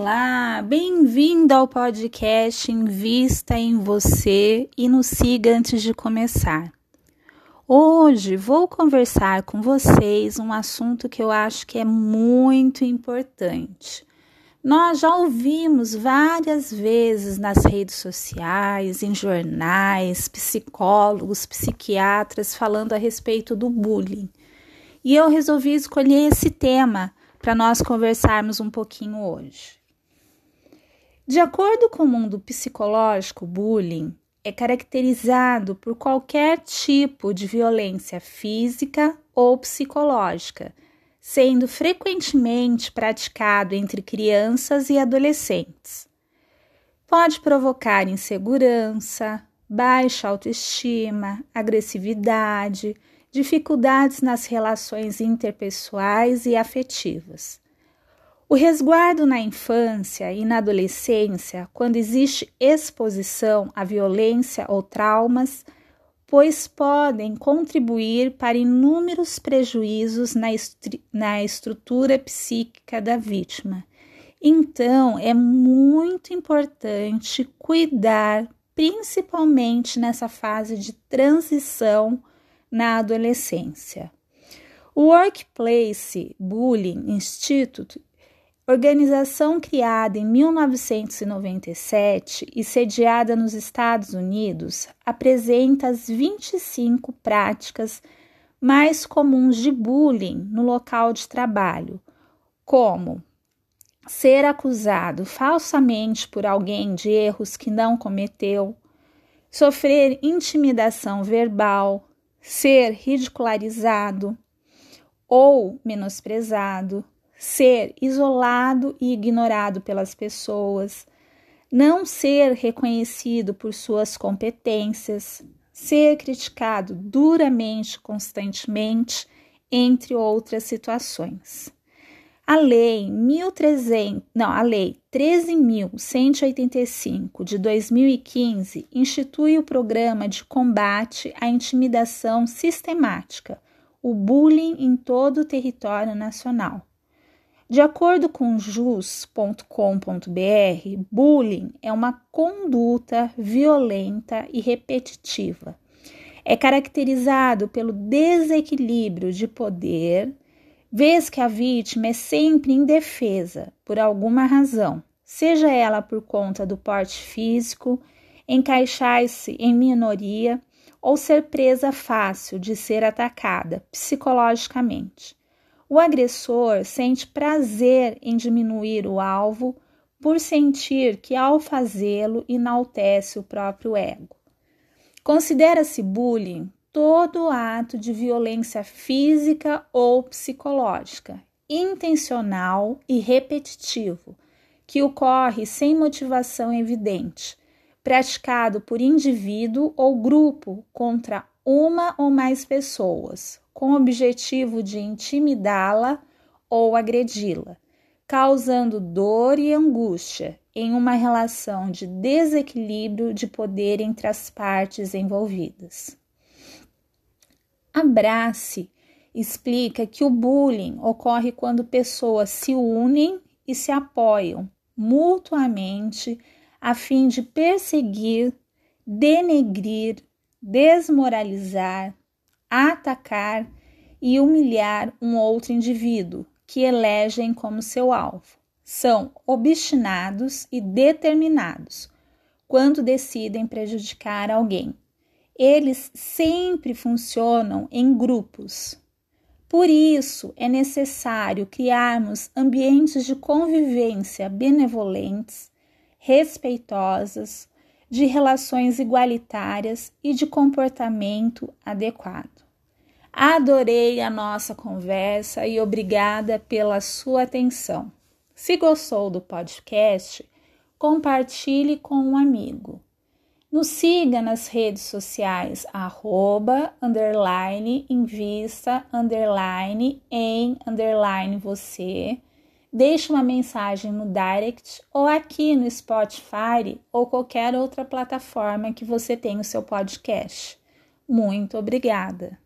Olá, bem-vindo ao podcast Invista em Você e nos siga antes de começar. Hoje vou conversar com vocês um assunto que eu acho que é muito importante. Nós já ouvimos várias vezes nas redes sociais, em jornais, psicólogos, psiquiatras falando a respeito do bullying. E eu resolvi escolher esse tema para nós conversarmos um pouquinho hoje. De acordo com o mundo psicológico, bullying é caracterizado por qualquer tipo de violência física ou psicológica, sendo frequentemente praticado entre crianças e adolescentes. Pode provocar insegurança, baixa autoestima, agressividade, dificuldades nas relações interpessoais e afetivas. O resguardo na infância e na adolescência, quando existe exposição à violência ou traumas, pois podem contribuir para inúmeros prejuízos na, estru na estrutura psíquica da vítima. Então, é muito importante cuidar, principalmente nessa fase de transição na adolescência. O Workplace Bullying Institute, organização criada em 1997 e sediada nos Estados Unidos, apresenta as 25 práticas mais comuns de bullying no local de trabalho, como ser acusado falsamente por alguém de erros que não cometeu, sofrer intimidação verbal, ser ridicularizado ou menosprezado, ser isolado e ignorado pelas pessoas, não ser reconhecido por suas competências, ser criticado duramente constantemente, entre outras situações. A lei 1300, não, a lei 13185 de 2015 institui o programa de combate à intimidação sistemática, o bullying em todo o território nacional. De acordo com jus.com.br, bullying é uma conduta violenta e repetitiva. É caracterizado pelo desequilíbrio de poder vez que a vítima é sempre indefesa por alguma razão, seja ela por conta do porte físico, encaixar-se em minoria ou ser presa fácil de ser atacada psicologicamente. O agressor sente prazer em diminuir o alvo por sentir que, ao fazê-lo, enaltece o próprio ego. Considera-se bullying todo ato de violência física ou psicológica, intencional e repetitivo, que ocorre sem motivação evidente, praticado por indivíduo ou grupo contra uma ou mais pessoas, com o objetivo de intimidá-la ou agredi-la, causando dor e angústia em uma relação de desequilíbrio de poder entre as partes envolvidas. Abrace explica que o bullying ocorre quando pessoas se unem e se apoiam mutuamente a fim de perseguir, denegrir, desmoralizar, atacar e humilhar um outro indivíduo que elegem como seu alvo. São obstinados e determinados quando decidem prejudicar alguém eles sempre funcionam em grupos. Por isso, é necessário criarmos ambientes de convivência benevolentes, respeitosas, de relações igualitárias e de comportamento adequado. Adorei a nossa conversa e obrigada pela sua atenção. Se gostou do podcast, compartilhe com um amigo. Nos siga nas redes sociais, arroba, underline, invista, underline, em, underline, você. Deixe uma mensagem no direct ou aqui no Spotify ou qualquer outra plataforma que você tenha o seu podcast. Muito obrigada!